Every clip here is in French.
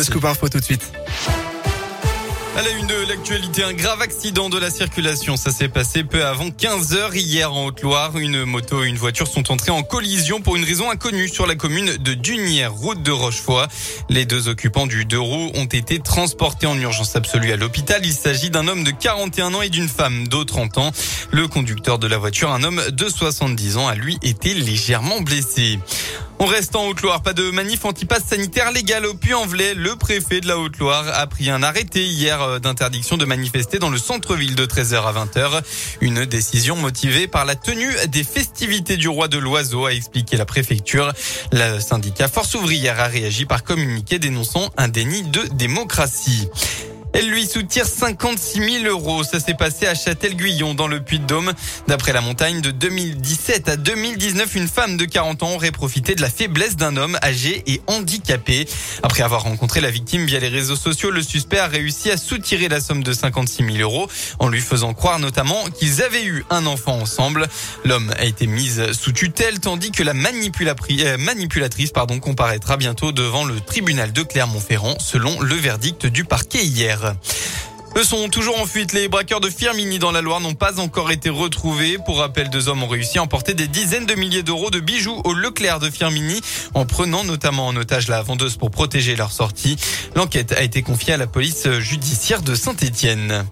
Le scoop tout de suite. La une de l'actualité, un grave accident de la circulation. Ça s'est passé peu avant 15 heures hier en Haute-Loire. Une moto et une voiture sont entrées en collision pour une raison inconnue sur la commune de Dunière, route de Rochefoy. Les deux occupants du deux roues ont été transportés en urgence absolue à l'hôpital. Il s'agit d'un homme de 41 ans et d'une femme de 30 ans. Le conducteur de la voiture, un homme de 70 ans, a lui été légèrement blessé. On reste en Haute-Loire. Pas de manif anti-pass sanitaire légal au Puy-en-Velay. Le préfet de la Haute-Loire a pris un arrêté hier euh, d'interdiction de manifester dans le centre-ville de 13h à 20h. Une décision motivée par la tenue des festivités du roi de l'oiseau, a expliqué la préfecture. Le syndicat Force ouvrière a réagi par communiqué dénonçant un déni de démocratie. Elle lui soutire 56 000 euros. Ça s'est passé à Châtel-Guyon dans le Puy-de-Dôme. D'après la montagne de 2017 à 2019, une femme de 40 ans aurait profité de la faiblesse d'un homme âgé et handicapé. Après avoir rencontré la victime via les réseaux sociaux, le suspect a réussi à soutirer la somme de 56 000 euros en lui faisant croire notamment qu'ils avaient eu un enfant ensemble. L'homme a été mise sous tutelle tandis que la euh, manipulatrice pardon, comparaîtra bientôt devant le tribunal de Clermont-Ferrand selon le verdict du parquet hier. Eux sont toujours en fuite. Les braqueurs de Firmini dans la Loire n'ont pas encore été retrouvés. Pour rappel, deux hommes ont réussi à emporter des dizaines de milliers d'euros de bijoux au Leclerc de Firmini en prenant notamment en otage la vendeuse pour protéger leur sortie. L'enquête a été confiée à la police judiciaire de Saint-Étienne.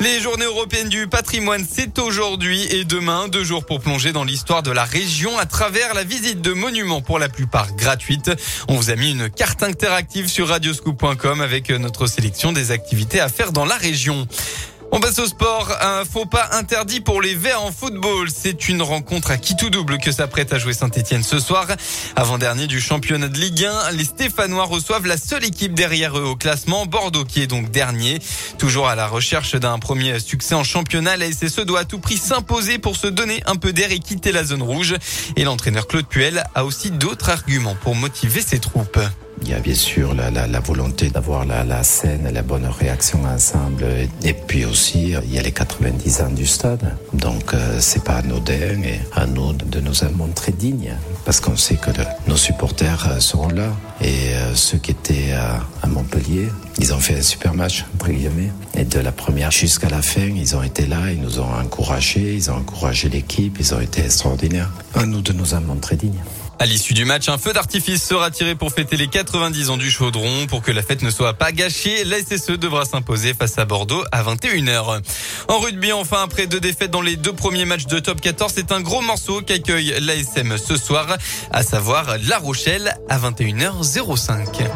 Les journées européennes du patrimoine, c'est aujourd'hui et demain, deux jours pour plonger dans l'histoire de la région à travers la visite de monuments pour la plupart gratuites. On vous a mis une carte interactive sur radioscoop.com avec notre sélection des activités à faire dans la région. On passe au sport. Un faux pas interdit pour les Verts en football. C'est une rencontre à qui tout double que s'apprête à jouer Saint-Etienne ce soir. Avant-dernier du championnat de Ligue 1, les Stéphanois reçoivent la seule équipe derrière eux au classement, Bordeaux qui est donc dernier. Toujours à la recherche d'un premier succès en championnat, la SSE doit à tout prix s'imposer pour se donner un peu d'air et quitter la zone rouge. Et l'entraîneur Claude Puel a aussi d'autres arguments pour motiver ses troupes. Il y a bien sûr la, volonté d'avoir la, scène, la bonne réaction ensemble. Et puis aussi, il y a les 90 ans du stade. Donc, euh, c'est pas anodin et à nous de nous en montrer dignes. Parce qu'on sait que nos supporters euh, seront là. Et euh, ceux qui étaient à, à, Montpellier, ils ont fait un super match, entre guillemets. Et de la première jusqu'à la fin, ils ont été là, ils nous ont encouragés, ils ont encouragé l'équipe, ils ont été extraordinaires. À nous de nous en montrer dignes. À l'issue du match, un feu d'artifice sera tiré pour fêter les 90 ans du chaudron. Pour que la fête ne soit pas gâchée, la SSE devra s'imposer face à Bordeaux à 21h. En rugby, enfin, après deux défaites dans les deux premiers matchs de top 14, c'est un gros morceau qu'accueille l'ASM ce soir, à savoir La Rochelle à 21h05.